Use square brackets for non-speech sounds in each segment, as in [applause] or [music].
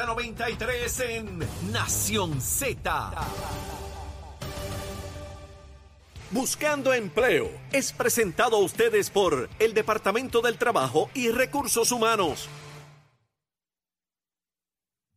Z93 en Nación Z. Buscando empleo es presentado a ustedes por el Departamento del Trabajo y Recursos Humanos.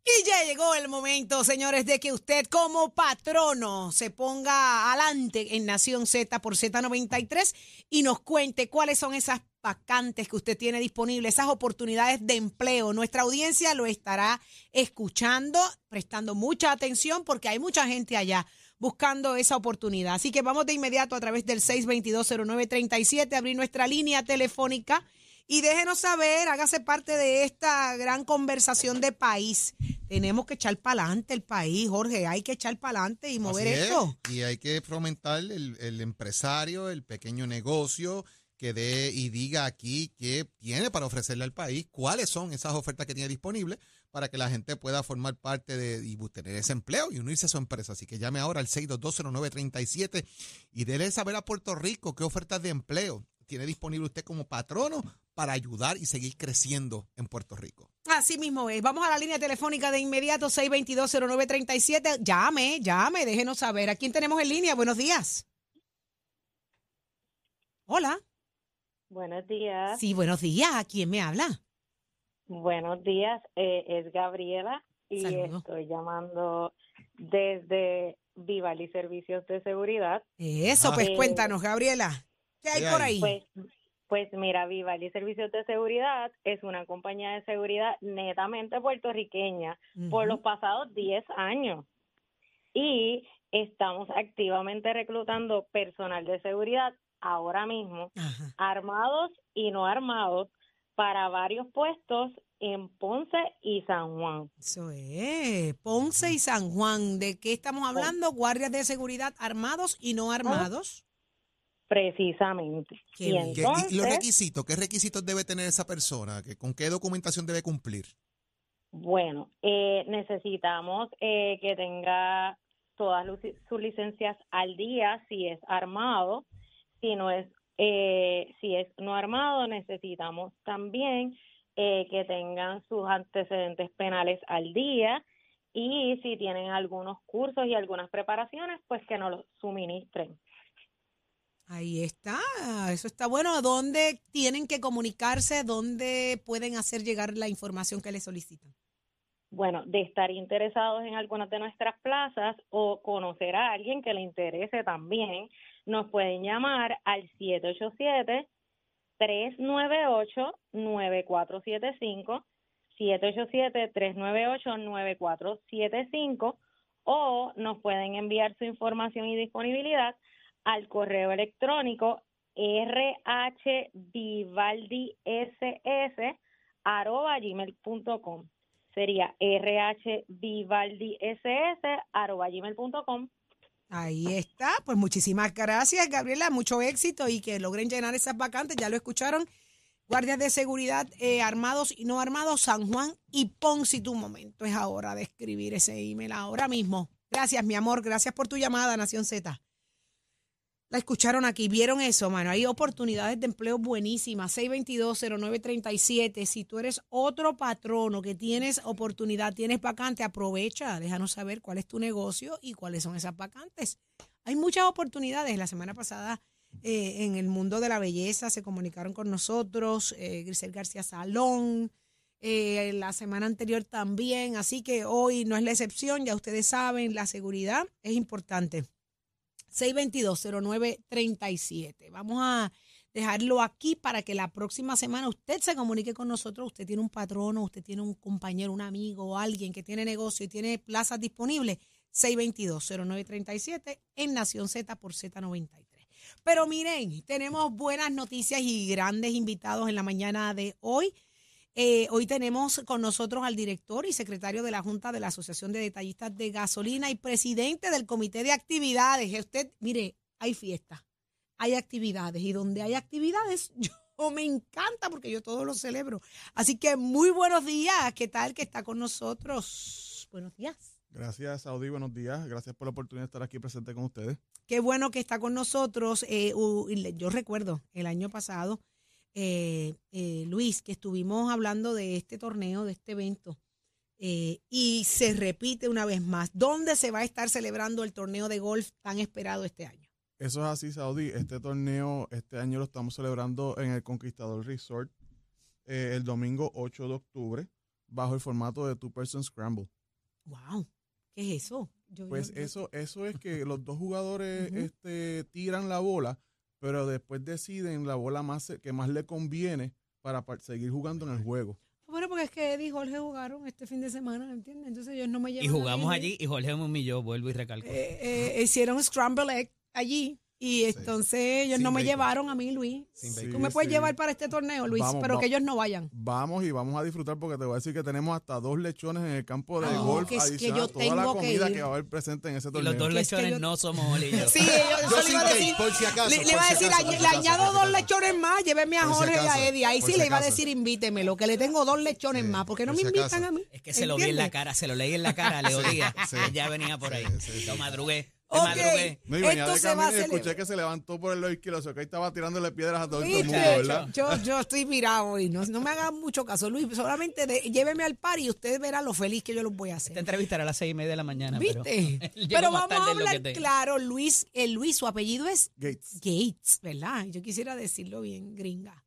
Y ya llegó el momento, señores, de que usted como patrono se ponga adelante en Nación Z por Z93 y nos cuente cuáles son esas vacantes que usted tiene disponibles, esas oportunidades de empleo. Nuestra audiencia lo estará escuchando, prestando mucha atención porque hay mucha gente allá buscando esa oportunidad. Así que vamos de inmediato a través del 6220937 a abrir nuestra línea telefónica y déjenos saber, hágase parte de esta gran conversación de país. Tenemos que echar para adelante el país, Jorge, hay que echar para adelante y mover es, esto. Y hay que fomentar el, el empresario, el pequeño negocio que dé y diga aquí qué tiene para ofrecerle al país, cuáles son esas ofertas que tiene disponibles para que la gente pueda formar parte de y tener ese empleo y unirse a su empresa. Así que llame ahora al 6220937 y déle saber a Puerto Rico qué ofertas de empleo tiene disponible usted como patrono para ayudar y seguir creciendo en Puerto Rico. Así mismo es. Vamos a la línea telefónica de inmediato, 6220937. Llame, llame, déjenos saber. ¿A quién tenemos en línea? Buenos días. Hola. Buenos días. Sí, buenos días. ¿A quién me habla? Buenos días. eh, es Gabriela y estoy llamando desde Vivali Servicios de Seguridad. Eso, pues Eh, cuéntanos, Gabriela. ¿Qué hay ¿qué por ahí? Pues, pues mira, Vivali Servicios de Seguridad es una compañía de seguridad netamente puertorriqueña por los pasados 10 años. Y estamos activamente reclutando personal de seguridad ahora mismo Ajá. armados y no armados para varios puestos en Ponce y San Juan. Eso es. Ponce y San Juan. ¿De qué estamos hablando? Guardias de seguridad armados y no armados. Precisamente. Qué y. ¿Qué- los requisitos? ¿Qué requisitos debe tener esa persona? ¿Qué- ¿Con qué documentación debe cumplir? bueno, eh, necesitamos eh, que tenga todas sus licencias al día si es armado. Si no es, eh, si es no armado, necesitamos también eh, que tengan sus antecedentes penales al día y si tienen algunos cursos y algunas preparaciones, pues que nos los suministren. Ahí está. Eso está bueno. ¿Dónde tienen que comunicarse? ¿Dónde pueden hacer llegar la información que les solicitan? Bueno, de estar interesados en algunas de nuestras plazas o conocer a alguien que le interese también, nos pueden llamar al 787-398-9475, 787-398-9475 o nos pueden enviar su información y disponibilidad al correo electrónico rhvivaldiss arroba gmail.com sería rhvivaldiss.gmail.com. Ahí está. Pues muchísimas gracias, Gabriela. Mucho éxito y que logren llenar esas vacantes. Ya lo escucharon. Guardias de seguridad eh, armados y no armados, San Juan y Ponce. Tu momento es ahora de escribir ese email ahora mismo. Gracias, mi amor. Gracias por tu llamada, Nación Z. La escucharon aquí, vieron eso, mano. Hay oportunidades de empleo buenísimas. 622-0937. Si tú eres otro patrono que tienes oportunidad, tienes vacante, aprovecha. Déjanos saber cuál es tu negocio y cuáles son esas vacantes. Hay muchas oportunidades. La semana pasada, eh, en el mundo de la belleza, se comunicaron con nosotros. Eh, Grisel García Salón. eh, la semana anterior también. Así que hoy no es la excepción. Ya ustedes saben, la seguridad es importante. 622-0937. Vamos a dejarlo aquí para que la próxima semana usted se comunique con nosotros. Usted tiene un patrono, usted tiene un compañero, un amigo alguien que tiene negocio y tiene plazas disponibles. 622-0937 en Nación Z por Z93. Pero miren, tenemos buenas noticias y grandes invitados en la mañana de hoy. Eh, hoy tenemos con nosotros al director y secretario de la Junta de la Asociación de Detallistas de Gasolina y presidente del Comité de Actividades. Usted, mire, hay fiesta, hay actividades y donde hay actividades, [laughs] yo me encanta porque yo todo lo celebro. Así que muy buenos días. ¿Qué tal que está con nosotros? Buenos días. Gracias, Audi. Buenos días. Gracias por la oportunidad de estar aquí presente con ustedes. Qué bueno que está con nosotros. Eh, yo recuerdo el año pasado, eh, eh, Luis, que estuvimos hablando de este torneo, de este evento, eh, y se repite una vez más. ¿Dónde se va a estar celebrando el torneo de golf tan esperado este año? Eso es así, Saudi. Este torneo, este año lo estamos celebrando en el Conquistador Resort eh, el domingo 8 de octubre, bajo el formato de Two Person Scramble. ¡Wow! ¿Qué es eso? Yo- Pues yo- yo- eso, eso es que los dos jugadores [laughs] este, tiran la bola, pero después deciden la bola más que más le conviene para par- seguir jugando en el juego. Bueno, porque es que Eddie y Jorge jugaron este fin de semana, ¿entiendes? Entonces ellos no me llevan Y jugamos allí y Jorge me humilló, vuelvo y recalco. Eh, eh, hicieron scramble egg allí y entonces ellos Sin no me bacon. llevaron a mí, Luis. Sin bacon. Tú me puedes sí. llevar para este torneo, Luis, Vamos, pero va- que ellos no vayan. Vamos y vamos a disfrutar porque te voy a decir que tenemos hasta dos lechones en el campo de Ah, golf que es que adicional yo a toda la tengo que comida ir. que, va a haber presente en ese y torneo. los dos Que es que lechones yo- no somos Oli y yo. Sí, ellos, Yo eso le sin iba a bacon, decir. por si acaso. Le, le por iba a si decir, acaso, le, por si le acaso, añado por si dos acaso. lechones más, lléveme a Por si Jorge y acaso, a Eddie. Ahí por sí si le iba a acaso. decir invítemelo, que le tengo dos lechones Sí, más, porque no por me si invitan a mí. Es que se lo vi en la ¿Entiendes? cara, se lo leí en la cara Díaz. sí. Ya venía por ahí. Sí, sí, sí. Lo madrugué. Ok. No, y venía Esto de se va a camino y celebrar. escuché que se levantó por el lado izquierdo, o que ahí estaba tirándole piedras a todo el mundo, ¿Viste? ¿verdad? Yo, yo estoy mirado hoy, no, no me hagan mucho caso, Luis. Solamente de- lléveme al par y usted verá lo feliz que yo los voy a hacer. Esta entrevista era a las seis y media de la mañana. ¿Viste? [laughs] Pero, Pero, Llego más vamos tarde a lo hablar te- claro, Luis, el Luis, su apellido es Gates. Gates, ¿verdad? Yo quisiera decirlo bien, gringa.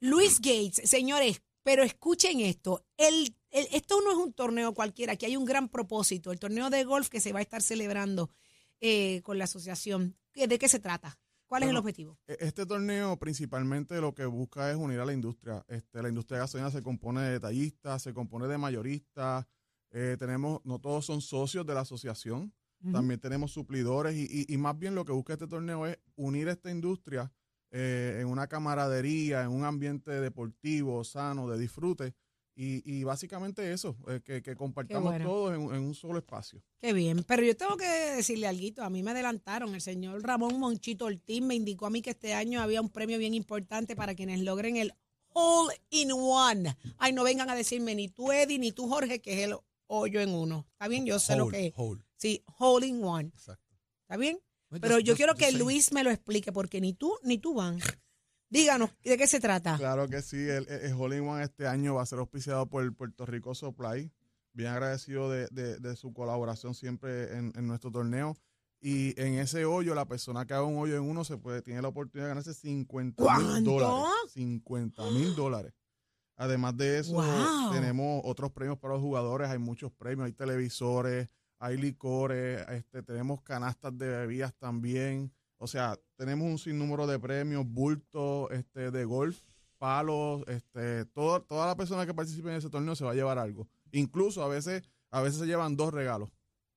Luis Gates, señores, pero escuchen esto. El, el- esto no es un torneo cualquiera, aquí hay un gran propósito. El torneo de golf que se va a estar celebrando eh, con la asociación. ¿De qué se trata? ¿Cuál es el objetivo? E- Este torneo principalmente lo que busca es unir a la industria. Este, la industria de gasolina se compone de detallistas, se compone de mayoristas. eh, tenemos, no todos son socios de la asociación. También tenemos suplidores y, y- y más bien lo que busca este torneo es unir esta industria eh, en una camaradería, en un ambiente deportivo, sano, de disfrute. Y, y básicamente eso, eh, que, que compartamos bueno. todos en, un- en un solo espacio. Qué bien, pero yo tengo que decirle algo, a mí me adelantaron, el señor Ramón Monchito Ortiz me indicó a mí que este año había un premio bien importante para quienes logren el All in One. Ay, no vengan a decirme ni tú Eddie ni tú Jorge que es el hoyo en uno. ¿Está bien? Yo sé lo que es. Sí, All in One. Exacto. ¿Está bien? Pero yo quiero que. Luis me lo explique porque ni tú ni tú van. Díganos, ¿de qué se trata? Claro que sí, el, el Hole in One este año va a ser auspiciado por el Puerto Rico Supply. Bien agradecido de, de- de su colaboración siempre en, en nuestro torneo. Y en ese hoyo, la persona que haga un hoyo en uno se puede, tiene la oportunidad de ganarse 50 mil dólares. 50 mil dólares. Además de eso, Wow. tenemos otros premios para los jugadores. Hay muchos premios, hay televisores, hay licores, este, tenemos canastas de bebidas también. O sea, tenemos un sinnúmero de premios, bultos este, de golf, palos, este, todo, toda la persona que participe en ese torneo se va a llevar algo. Incluso a veces, a veces se llevan dos regalos.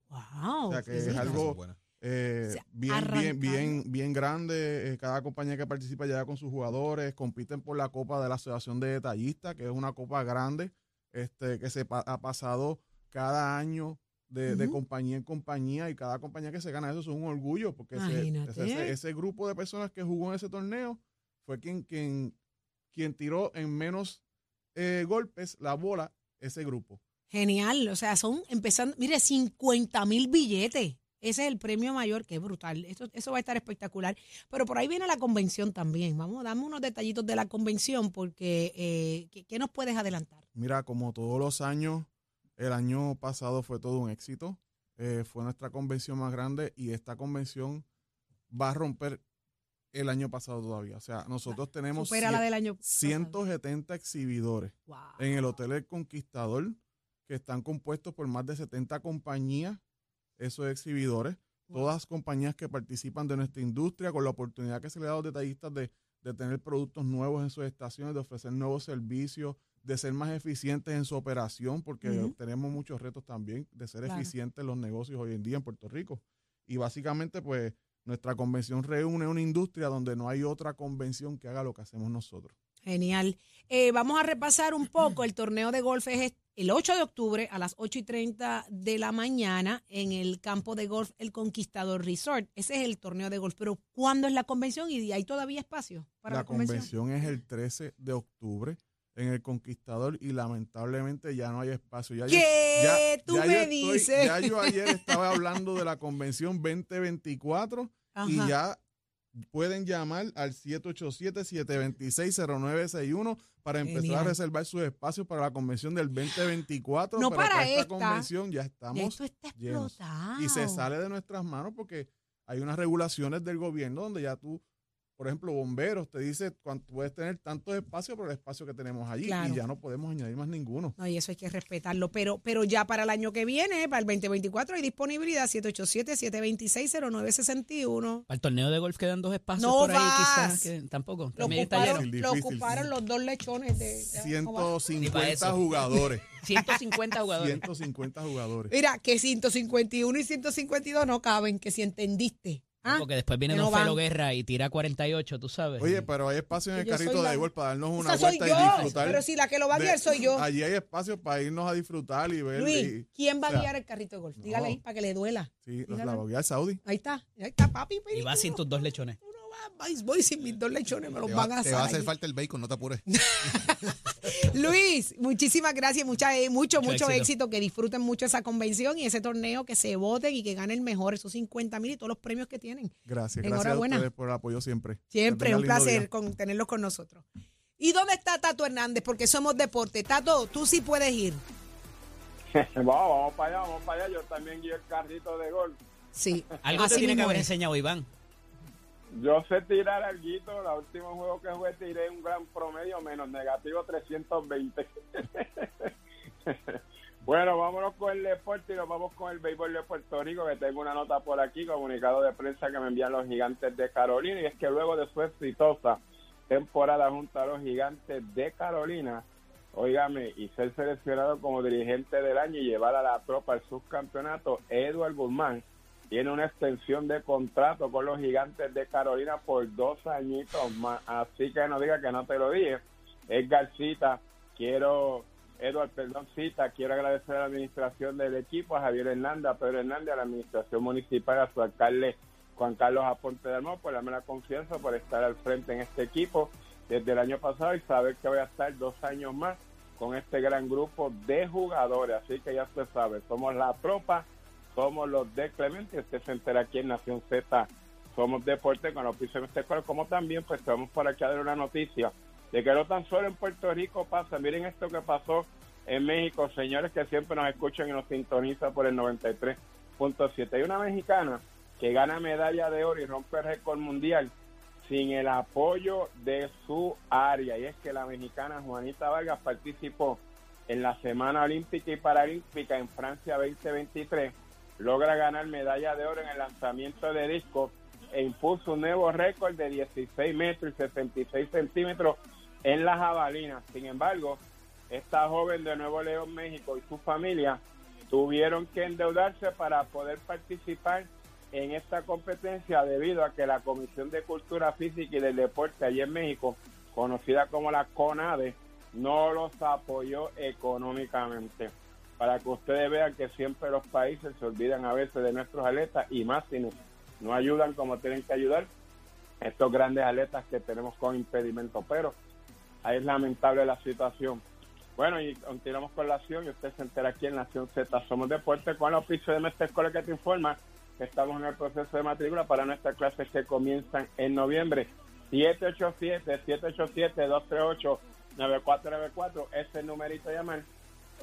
Wow. O sea, que sí, es sí. algo-. Eh, O sea, bien, bien, bien, bien grande. eh, cada compañía que participa llega con sus jugadores, compiten por la Copa de la Asociación de Detallistas, que es una copa grande, este, que se pa- ha pasado cada año de, de compañía en compañía y cada compañía que se gana eso es un orgullo, porque ese, Imagínate. ese, ese- ese grupo de personas que jugó en ese torneo fue quien, quien, quien tiró en menos eh, golpes la bola ese grupo. Genial, o sea, son empezando, mire, 50 mil billetes. Ese es el premio mayor, que es brutal. Esto, eso va a estar espectacular. Pero por ahí viene la convención también. Vamos, dame unos detallitos de la convención, porque eh, ¿qué, qué nos puedes adelantar? Mira, como todos los años, el año pasado fue todo un éxito. Eh, fue nuestra convención más grande y esta convención va a romper el año pasado todavía. O sea, nosotros tenemos Supera la del año pasado. 170 exhibidores Wow. en el Hotel El Conquistador que están compuestos por más de 70 compañías, esos exhibidores, todas compañías que participan de nuestra industria con la oportunidad que se le da a los detallistas de, de tener productos nuevos en sus estaciones, de ofrecer nuevos servicios, de ser más eficientes en su operación, porque Ujú. tenemos muchos retos también de ser Claro. eficientes en los negocios hoy en día en Puerto Rico. Y básicamente, pues, nuestra convención reúne una industria donde no hay otra convención que haga lo que hacemos nosotros. Genial. Eh, vamos a repasar un poco. El torneo de golf es el 8 de octubre a las 8 y 30 de la mañana en el campo de golf El Conquistador Resort. Ese es el torneo de golf. Pero ¿cuándo es la convención? ¿Y hay todavía espacio para la, la convención es el 13 de octubre en el Conquistador y lamentablemente ya no hay espacio. Ya yo- ¿Qué ya- tú ya me yo estoy- dices? ya yo ayer [laughs] estaba hablando de la convención 2024 y ya pueden llamar al 787-726-0961 para empezar Genial. a reservar sus espacios para la convención del 2024. No para esta esta. convención ya estamos Esto está llenos. y se sale de nuestras manos porque hay unas regulaciones del gobierno donde ya tú, por ejemplo, bomberos, te dice cuánto puedes tener tantos espacios por el espacio que tenemos allí Claro. y ya no podemos añadir más ninguno. No, y eso hay que respetarlo. Pero, pero ya para el año que viene, para el 2024, hay disponibilidad 787-726-0961. Para el torneo de golf quedan dos espacios No por ahí, vas. quizás. Que tampoco. Lo También está ocuparon. Difícil, lo ocuparon sí. los dos lechones de... de- ¿cómo va? 150 eso. jugadores. [laughs] 150 jugadores. 150 jugadores. Mira, que 151 y 152 no caben, que si entendiste. ¿Ah? Porque después viene no Don Felo. Guerra y tira 48, tú sabes. Oye, pero hay espacio en el Yo carrito la- de golf para darnos una vuelta y yo, disfrutar. pero si la que lo va a de- guiar soy yo. Allí hay espacio para irnos a disfrutar y ver. Luis, y- ¿quién va o sea, a guiar el carrito de golf? Dígale no. ahí para que le duela. Sí, Dígale. la va a guiar Saudi. Ahí está, ahí está, papi. y va sin tus dos lechones. Voy sin mis dos lechones, me los Te van va, a te va a hacer falta el bacon, no te apures. [laughs] Luis, muchísimas gracias, mucha, eh, mucho, mucho, Mucho éxito. éxito. que disfruten mucho esa convención y ese torneo, que se voten y que gane el mejor, esos 50 mil y todos los premios que tienen. Gracias, gracias a Enhorabuena. ustedes por el apoyo siempre. Siempre, un placer con, tenerlos con nosotros. ¿Y dónde está Tato Hernández? Porque somos deporte. Tato, tú sí puedes ir. [laughs] vamos, vamos para allá, vamos para allá. Yo también guío el carrito de gol. Sí. Algo te así tiene que haber enseñado Iván. Yo sé tirar alguito. La última juego que jugué tiré un gran promedio menos negativo 320. [laughs] bueno, vámonos con el deporte y nos vamos con el béisbol de Puerto Rico, que tengo una nota por aquí, comunicado de prensa que me envían los gigantes de Carolina, y es que luego de su exitosa temporada junto a los gigantes de Carolina, óigame, y ser seleccionado como dirigente del año y llevar a la tropa al subcampeonato, Edward Guzmán tiene una extensión de contrato con los gigantes de Carolina por dos añitos más. Así que no diga que no te lo dije. Edgar Cita, quiero, Edward, perdón, Cita, quiero agradecer a la administración del equipo, a Javier Hernández, a Pedro Hernández, a la administración municipal, a su alcalde Juan Carlos Aponte de Almón, por la confianza, por estar al frente en este equipo desde el año pasado y saber que voy a estar dos años más con este gran grupo de jugadores. Así que ya usted sabe, somos la tropa somos los de Clemente. Usted se entera aquí en Nación Z. Somos deporte con los pisos de este cual, como también, pues vamos por aquí a dar una noticia de que no tan solo en Puerto Rico pasa. Miren esto que pasó en México, señores que siempre nos escuchan y nos sintonizan por el 93.7. Hay una mexicana que gana medalla de oro y rompe el récord mundial sin el apoyo de su área. Y es que la mexicana Juanita Vargas participó en la Semana Olímpica y Paralímpica en Francia 2023 logra ganar medalla de oro en el lanzamiento de disco e impuso un nuevo récord de 16 metros y 66 centímetros en la jabalina. Sin embargo, esta joven de Nuevo León, México y su familia tuvieron que endeudarse para poder participar en esta competencia debido a que la Comisión de Cultura Física y del Deporte allí en México, conocida como la CONADE, no los apoyó económicamente para que ustedes vean que siempre los países se olvidan a veces de nuestros atletas y más si no, ayudan como tienen que ayudar estos grandes atletas que tenemos con impedimento. Pero ahí es lamentable la situación. Bueno, y continuamos con la acción y usted se entera aquí en Nación Z. Somos Deporte con el oficio de Mestre Escuela que te informa que estamos en el proceso de matrícula para nuestras clases que comienzan en noviembre. 787-787-238-9494. Ese es el numerito llamar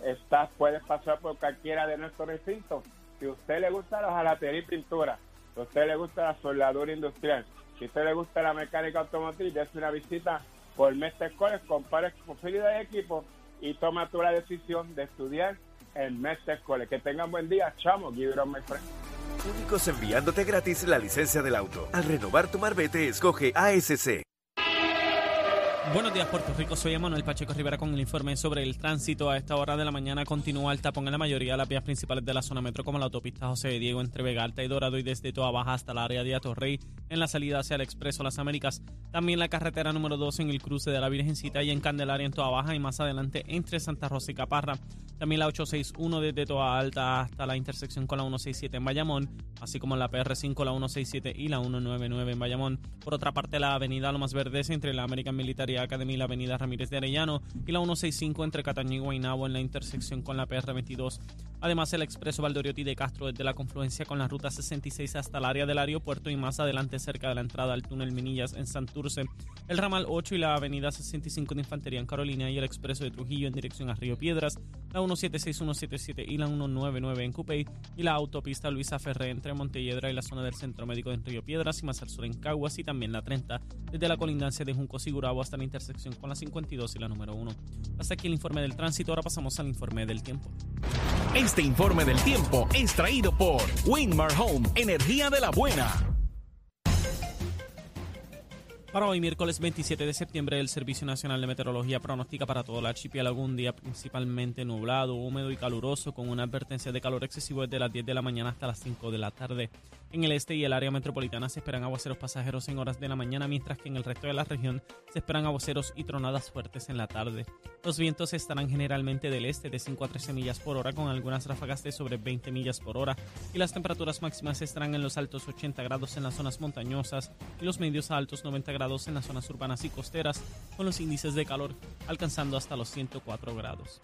está, puedes pasar por cualquiera de nuestros recintos. Si a usted le gusta la jalatería y pintura, si a usted le gusta la soldadura industrial, si a usted le gusta la mecánica automotriz, dése una visita por Mestre College, compare de equipo y toma tú la decisión de estudiar en Mestre College. Que tengan buen día, chamo, give it on my friend. Únicos enviándote gratis la licencia del auto. Al renovar tu marbete, escoge ASC. Buenos días, Puerto Rico. Soy Emanuel Pacheco Rivera con el informe sobre el tránsito. A esta hora de la mañana continúa el tapón en la mayoría de las vías principales de la zona metro, como la autopista José Diego entre Vega Alta y Dorado y desde Toa Baja hasta el área de Atorrey en la salida hacia el Expreso Las Américas. También la carretera número 2 en el cruce de la Virgencita y en Candelaria en Toa Baja y más adelante entre Santa Rosa y Caparra. También la 861 desde Toa Alta hasta la intersección con la 167 en Bayamón, así como la PR5, la 167 y la 199 en Bayamón. Por otra parte, la avenida Lomas Verdes entre la American Military Academy y la avenida Ramírez de Arellano y la 165 entre Cataño y Guaynabo en la intersección con la PR22. Además, el expreso Valdoriotti de Castro desde la confluencia con la ruta 66 hasta el área del aeropuerto y más adelante cerca de la entrada al túnel Minillas en Santurce, el ramal 8 y la avenida 65 de Infantería en Carolina y el expreso de Trujillo en dirección a Río Piedras, la 176, 177 y la 199 en Cupey y la autopista Luisa Ferré entre Montelledra y la zona del Centro Médico en Río Piedras y más al sur en Caguas y también la 30 desde la colindancia de Junco Sigurabo hasta la intersección con la 52 y la número 1. Hasta aquí el informe del tránsito, ahora pasamos al informe del tiempo. Este informe del tiempo es traído por Winmar Home, energía de la buena. Para hoy, miércoles 27 de septiembre, el Servicio Nacional de Meteorología pronostica para todo el archipiélago un día principalmente nublado, húmedo y caluroso, con una advertencia de calor excesivo desde las 10 de la mañana hasta las 5 de la tarde. En el este y el área metropolitana se esperan aguaceros pasajeros en horas de la mañana, mientras que en el resto de la región se esperan aguaceros y tronadas fuertes en la tarde. Los vientos estarán generalmente del este de 5 a 13 millas por hora, con algunas ráfagas de sobre 20 millas por hora, y las temperaturas máximas estarán en los altos 80 grados en las zonas montañosas y los medios a altos 90 grados en las zonas urbanas y costeras, con los índices de calor alcanzando hasta los 104 grados.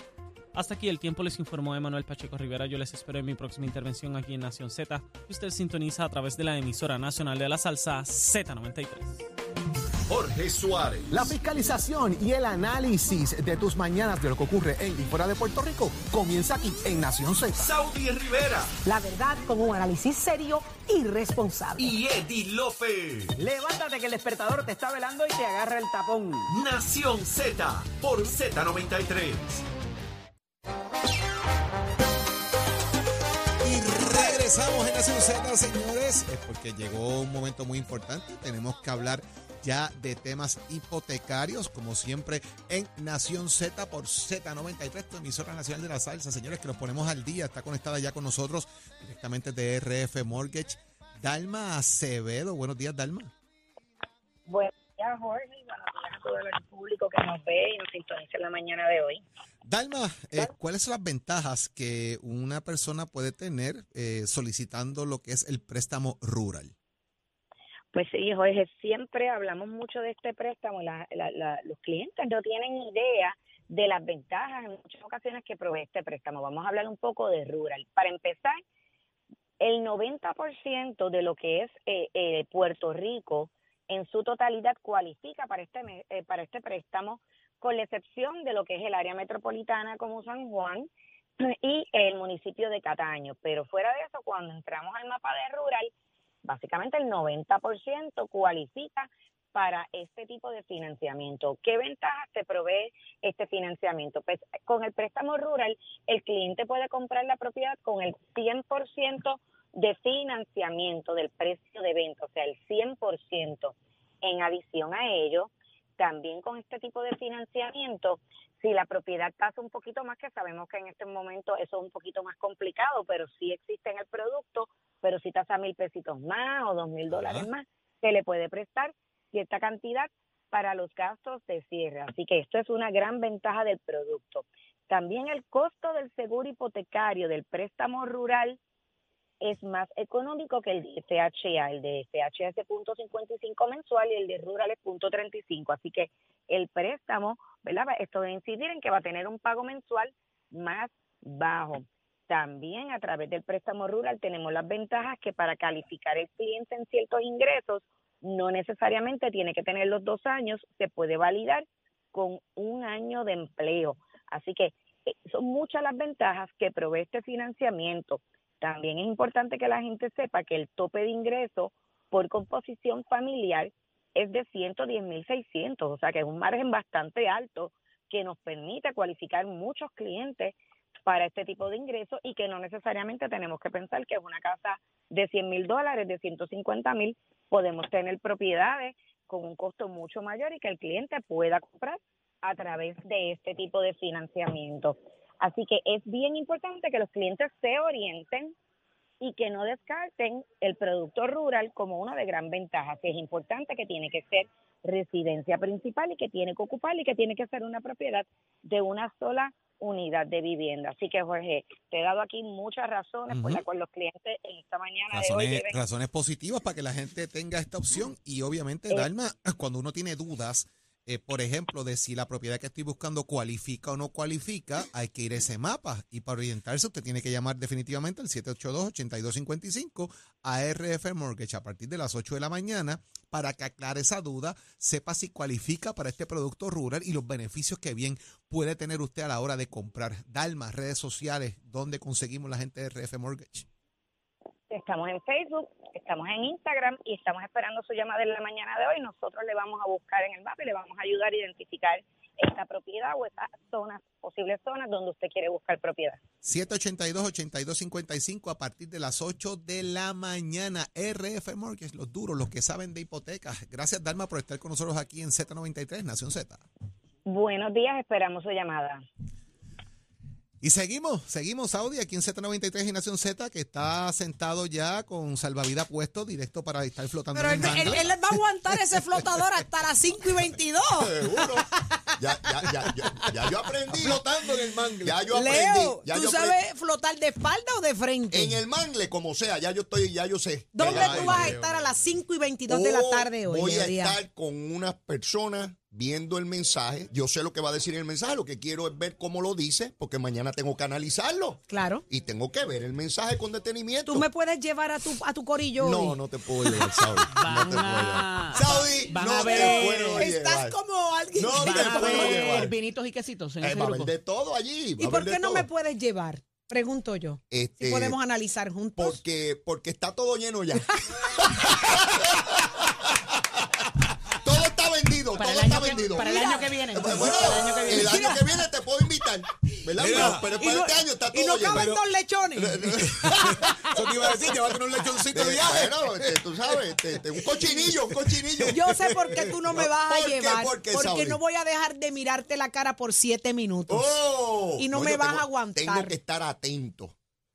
Hasta aquí el tiempo, les informó Emanuel Pacheco Rivera. Yo les espero en mi próxima intervención aquí en Nación Z. Usted sintoniza a través de la emisora nacional de la salsa Z93. Jorge Suárez. La fiscalización y el análisis de tus mañanas de lo que ocurre en y fuera de Puerto Rico comienza aquí en Nación Z. Saudi Rivera. La verdad con un análisis serio y responsable. Y Eddie Lofe. Levántate que el despertador te está velando y te agarra el tapón. Nación Z por Z93. Y regresamos en Nación Z, señores, es porque llegó un momento muy importante. Tenemos que hablar ya de temas hipotecarios, como siempre en Nación Z por Z93, tu emisora nacional de la salsa. Señores, que nos ponemos al día. Está conectada ya con nosotros directamente de RF Mortgage. Dalma Acevedo. Buenos días, Dalma. Buenos días, Jorge. Y buenos días a todo el público que nos ve y nos sintoniza en la mañana de hoy. Dalma, eh, ¿cuáles son las ventajas que una persona puede tener eh, solicitando lo que es el préstamo rural? Pues sí, Jorge, siempre hablamos mucho de este préstamo. La, la, la, los clientes no tienen idea de las ventajas en muchas ocasiones que provee este préstamo. Vamos a hablar un poco de rural. Para empezar, el 90% de lo que es eh, eh, Puerto Rico en su totalidad cualifica para este, eh, para este préstamo, con la excepción de lo que es el área metropolitana como San Juan y el municipio de Cataño. Pero fuera de eso, cuando entramos al mapa de rural, básicamente el 90% cualifica para este tipo de financiamiento. ¿Qué ventajas te provee este financiamiento? Pues con el préstamo rural, el cliente puede comprar la propiedad con el 100% de financiamiento del precio de venta, o sea, el 100%. En adición a ello, también con este tipo de financiamiento, si la propiedad pasa un poquito más, que sabemos que en este momento eso es un poquito más complicado, pero sí existe en el producto, pero si tasa mil pesitos más o dos mil dólares más, se le puede prestar cierta cantidad para los gastos de cierre. Así que esto es una gran ventaja del producto. También el costo del seguro hipotecario del préstamo rural es más económico que el de FHA. El de FHA es de .55 mensual y el de rural es .35. Así que el préstamo, ¿verdad? Esto a incidir en que va a tener un pago mensual más bajo. También a través del préstamo rural tenemos las ventajas que para calificar el cliente en ciertos ingresos no necesariamente tiene que tener los dos años, se puede validar con un año de empleo. Así que eh, son muchas las ventajas que provee este financiamiento. También es importante que la gente sepa que el tope de ingreso por composición familiar es de 110.600, o sea que es un margen bastante alto que nos permite cualificar muchos clientes para este tipo de ingresos y que no necesariamente tenemos que pensar que es una casa de 100 mil dólares, de 150 mil, podemos tener propiedades con un costo mucho mayor y que el cliente pueda comprar a través de este tipo de financiamiento. Así que es bien importante que los clientes se orienten y que no descarten el producto rural como una de gran ventajas. Es importante que tiene que ser residencia principal y que tiene que ocupar y que tiene que ser una propiedad de una sola unidad de vivienda. Así que, Jorge, te he dado aquí muchas razones por las cuales los clientes en esta mañana razones, de hoy deben... razones positivas para que la gente tenga esta opción y obviamente, Dalma, cuando uno tiene dudas eh, por ejemplo, de si la propiedad que estoy buscando cualifica o no cualifica, hay que ir a ese mapa. Y para orientarse, usted tiene que llamar definitivamente al 782-8255 a RF Mortgage a partir de las 8 de la mañana para que aclare esa duda, sepa si cualifica para este producto rural y los beneficios que bien puede tener usted a la hora de comprar. Dalma, redes sociales, ¿dónde conseguimos la gente de RF Mortgage? Estamos en Facebook, estamos en Instagram y estamos esperando su llamada en la mañana de hoy. Nosotros le vamos a buscar en el mapa y le vamos a ayudar a identificar esta propiedad o esas zonas, posibles zonas donde usted quiere buscar propiedad. 782-8255 a partir de las 8 de la mañana. RF Mortgage, los duros, los que saben de hipotecas. Gracias, Dalma, por estar con nosotros aquí en Z93, Nación Z. Buenos días, esperamos su llamada. Y seguimos, seguimos, Saudi, aquí en Z93 y Nación Z, que está sentado ya con salvavidas puesto directo para estar flotando Pero en él, el él- él va a aguantar ese flotador hasta las 5 y 22. Seguro. Ya, ya, ya, ya, ya yo aprendí. Flotando en el mangle. Ya yo aprendí. Leo, ya ¿tú yo sabes flotar de espalda o de frente? En el mangle, como sea, ya yo estoy, ya yo sé. ¿Dónde tú vas a estar a las 5 y 22 de la Oh, tarde hoy? Voy a estar con unas personas viendo el mensaje. Yo sé lo que va a decir el mensaje. Lo que quiero es ver cómo lo dice, porque mañana tengo que analizarlo. Claro. Y tengo que ver el mensaje con detenimiento. ¿Tú me puedes llevar a tu, a tu corillo No, hoy? no te puedo llevar, Saudi. No te puedo llevar. Saudi, van no a te ver- puedo Estás llevar. como alguien. No que- te Van a puedo llevar. vinitos y quesitos en Eh, ese va a haber grupo. de todo allí. va ¿Y por qué no todo. me puedes llevar? Pregunto yo. Este, Si podemos analizar juntos. Porque, porque está todo lleno ya. [laughs] Para el año que- vendido. para el año que viene. Bueno, el año que viene. te puedo invitar. ¿Verdad? Mira, pero y para no, este año está y todo no lleno. caben dos lechones. [laughs] Eso te iba a decir, llévate un lechoncito de viaje. Bueno, este, tú sabes, este, este, un cochinillo, un cochinillo. Yo sé por qué tú no me vas a llevar. ¿Por qué, porque no voy a dejar de mirarte la cara por siete minutos. Oh, Y no me vas tengo- a aguantar. Tengo que estar atento.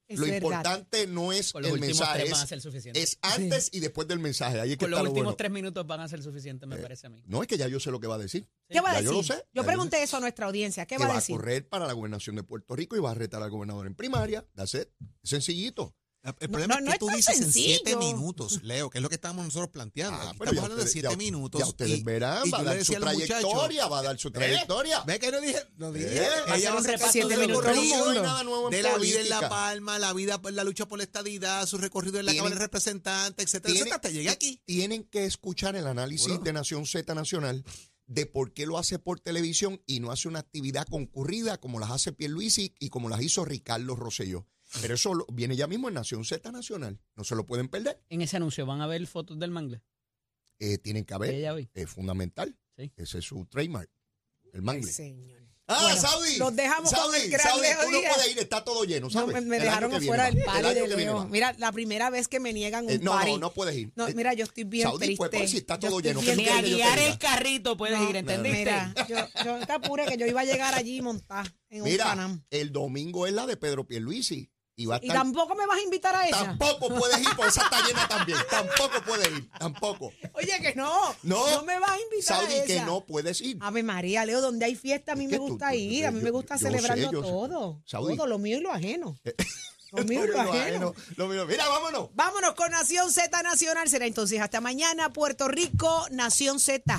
Es Lo verdad. importante no es Con los el últimos mensaje, tres van a es, ser suficientes. es antes y después del mensaje. Ahí es que Con los está lo últimos bueno. tres minutos van a ser suficientes, me parece a mí. No, es que ya yo sé lo que va a decir. ¿Qué va a Ya decir? yo lo sé. Yo pregunté eso a nuestra audiencia. ¿Qué que va a va a decir? correr para la gobernación de Puerto Rico y va a retar al gobernador en primaria. That's it. Sencillito. El problema no, no es que tú dices en siete minutos, Leo, que es lo que estamos nosotros planteando. Ah, estamos hablando de siete ya- minutos. Ya ustedes y- verán, y va a dar su trayectoria, va a dar su trayectoria. ¿Ve que no dije? No dije. Eh, Ella un repaso de recorrido No hay mundo. nada nuevo en de la vida en. La Palma, la vida por la lucha por la estadidad, su recorrido en la Cámara de Representantes, etcétera, Tienen- etcétera, hasta llegué aquí. Tienen que escuchar el análisis Bueno. de Nación Z Nacional de por qué lo hace por televisión y no hace una actividad concurrida como las hace Pierluisi y como las hizo Ricardo Rosselló. Pero eso lo- viene ya mismo en Nación Z Nacional. No se lo pueden perder. En ese anuncio van a ver fotos del mangle. Eh, tienen que haber. ya vi. Es fundamental. Sí. Ese es su trademark. El mangle. Señor. Ah, Bueno, Saudi. los dejamos con Saudi, el gran Saudi, tú no puedes ir, está todo lleno, No, ¿sabes? me, me dejaron afuera del party de Leo. Mira, la primera vez que me niegan un Eh, no, party. no, no puedes ir. No, Eh, mira, yo estoy bien Saudi, triste. pues, pues, si está todo lleno, bien ¿qué Ni a guiar el carrito puedes No, ir, ¿entendiste? Mira, yo, yo te apure que yo iba a llegar allí montada en un Mira, Panam. el domingo es la de Pedro Pierluisi. Y va a Y estar tampoco me vas a invitar a esa. Tampoco puedes ir, porque esa está llena también. Tampoco puedes ir, tampoco. Oye, que no. No. No me vas a invitar Saudi, a esa. que no puedes ir. Ave María, Leo, donde hay fiesta a mí me gusta tú- ir. A mí yo- me gusta sé, sé. todo. Saudi. Todo, lo mío y lo ajeno. [laughs] Lo mío y Lo ajeno, lo mío. Mira, vámonos. Vámonos con Nación Z Nacional. Será entonces hasta mañana, Puerto Rico, Nación Z.